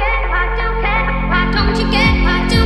Why don't you get? Why don't you get? Why do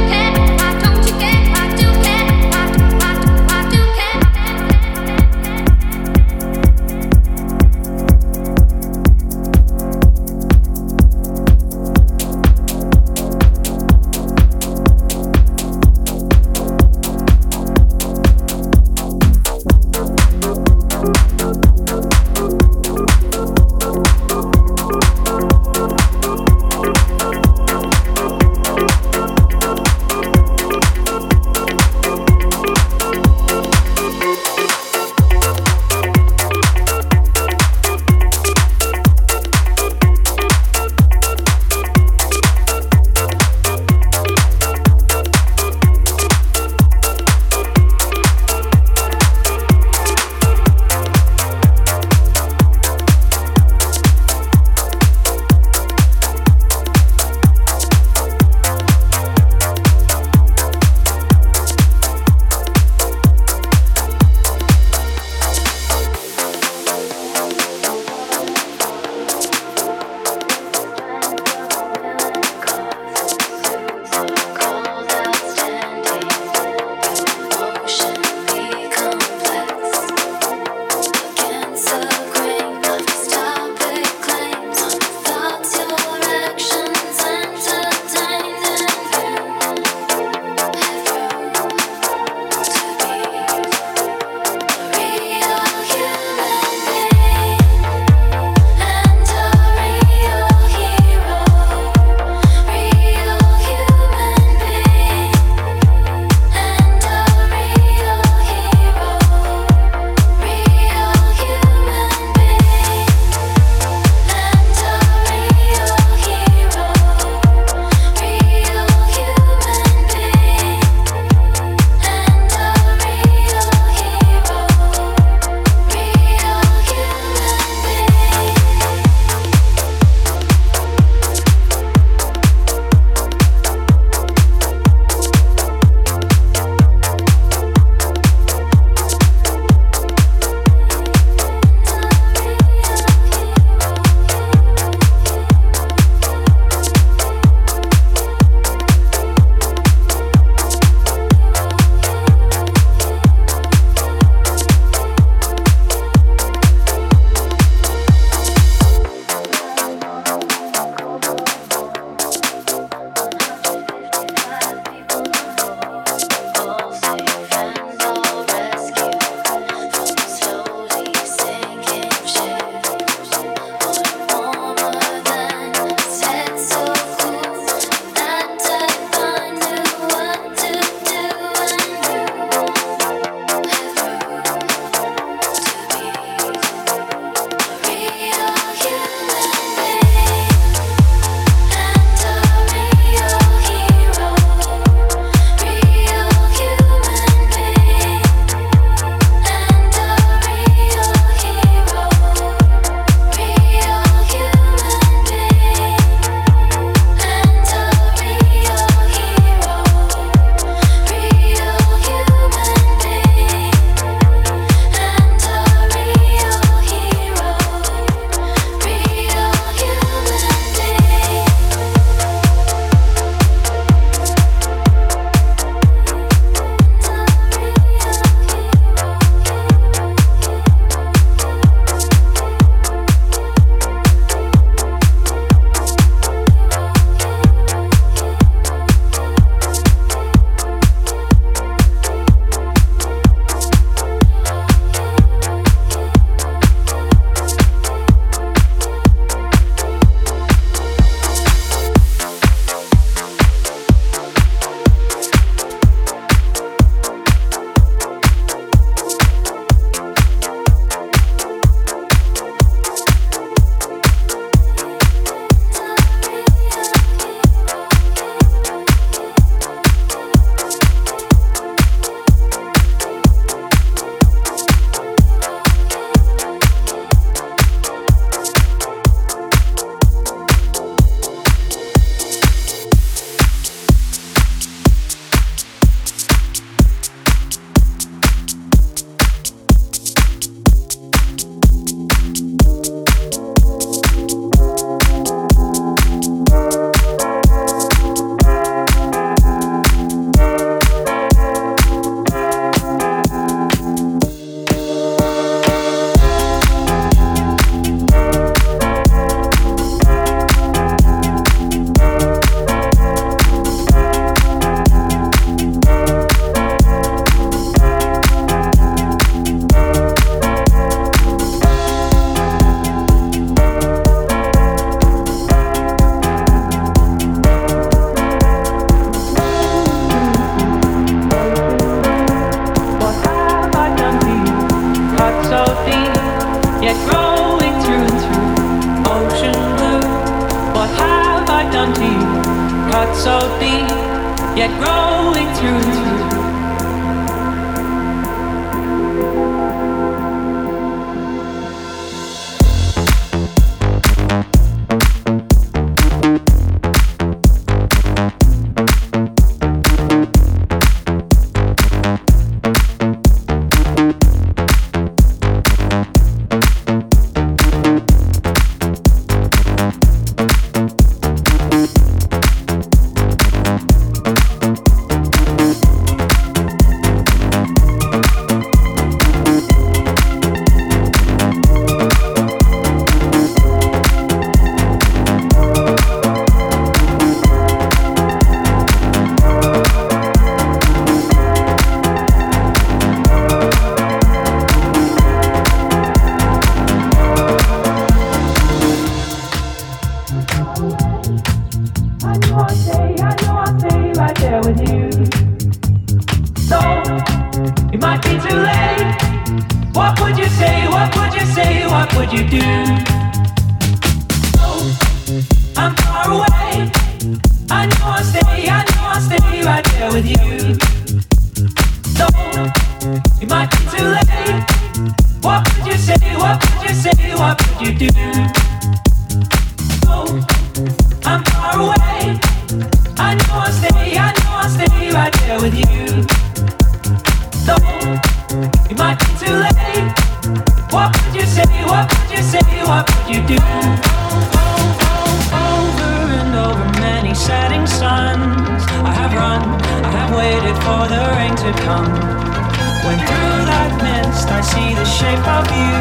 cut so deep, yet growing through. waited for the rain to come. When through that mist I see the shape of you,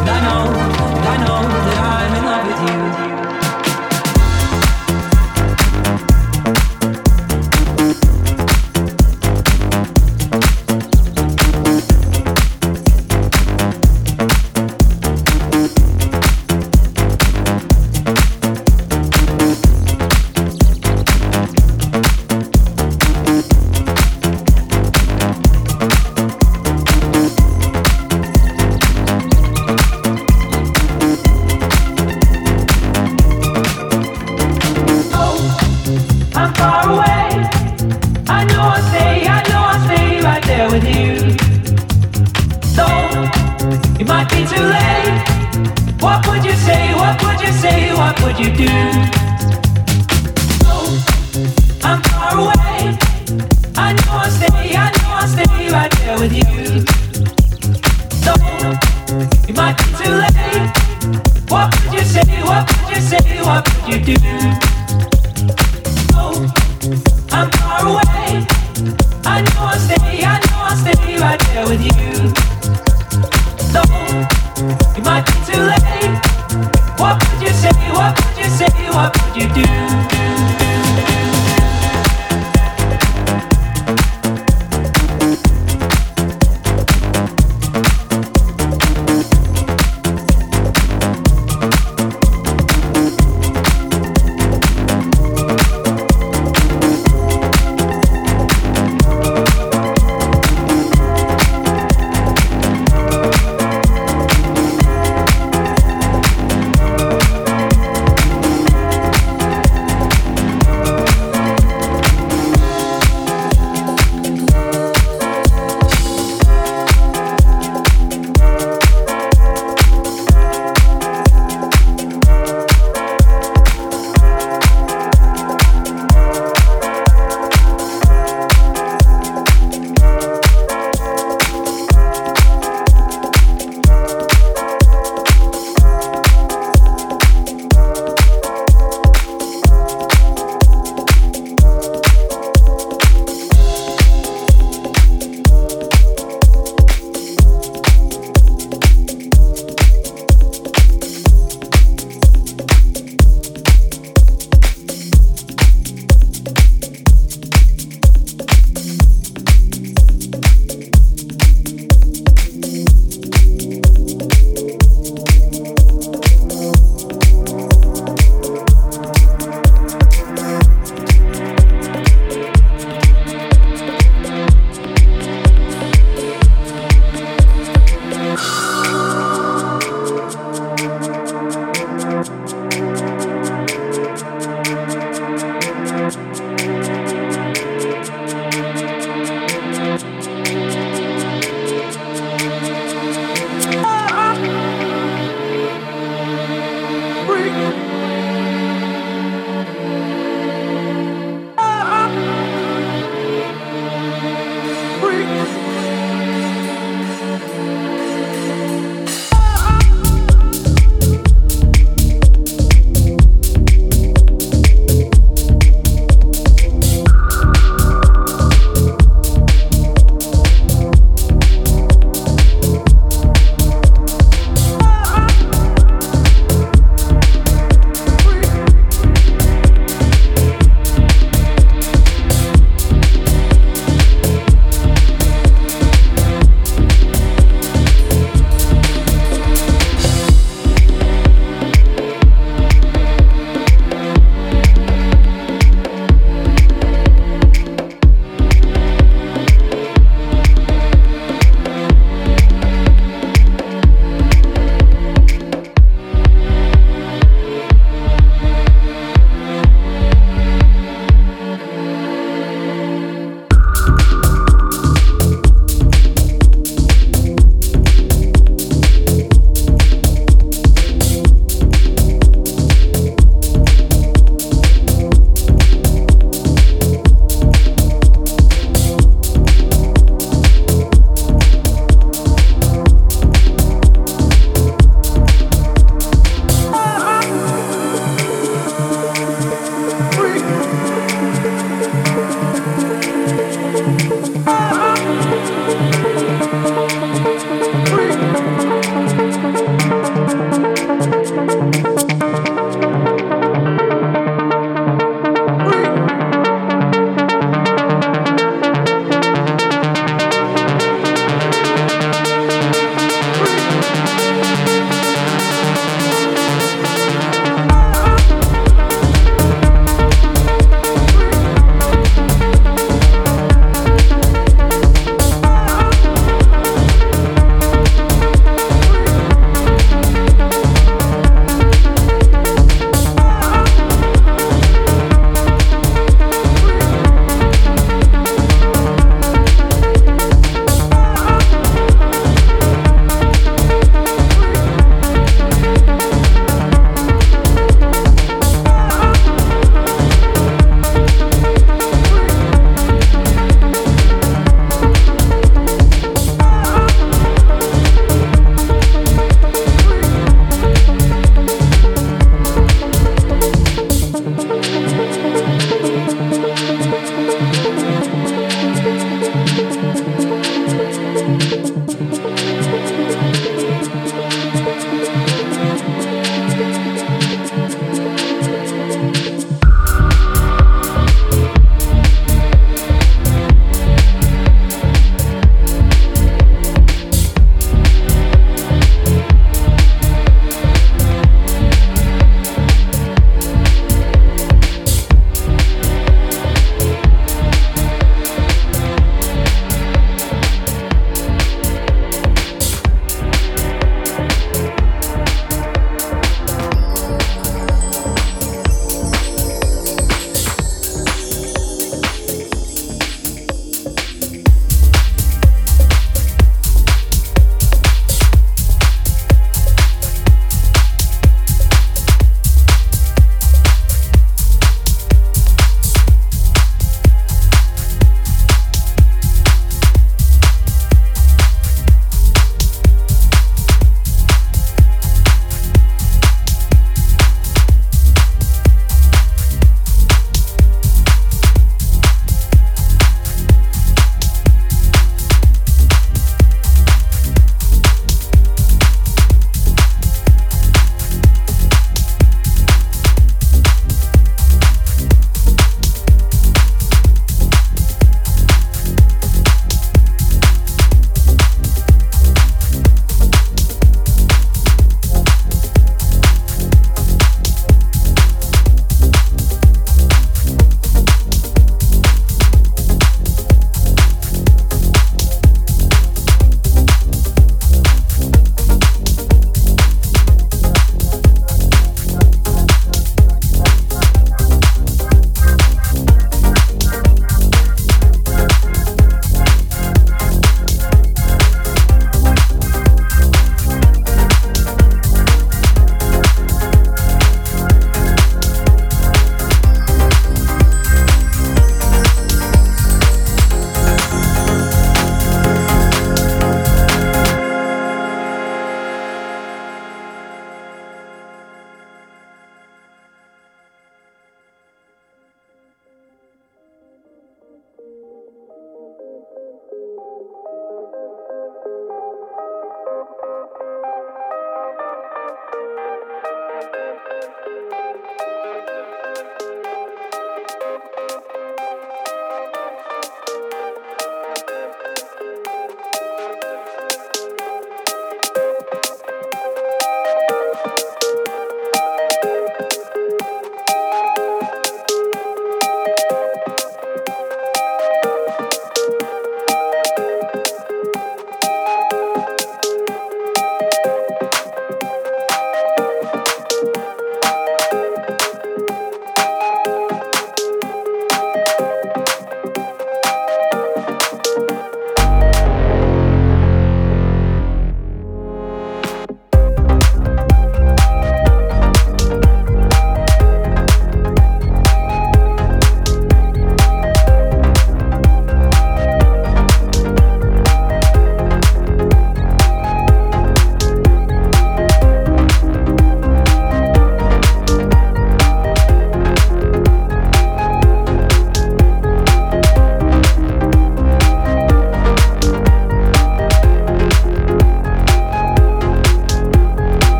and I know, and I know that I'm in love with you.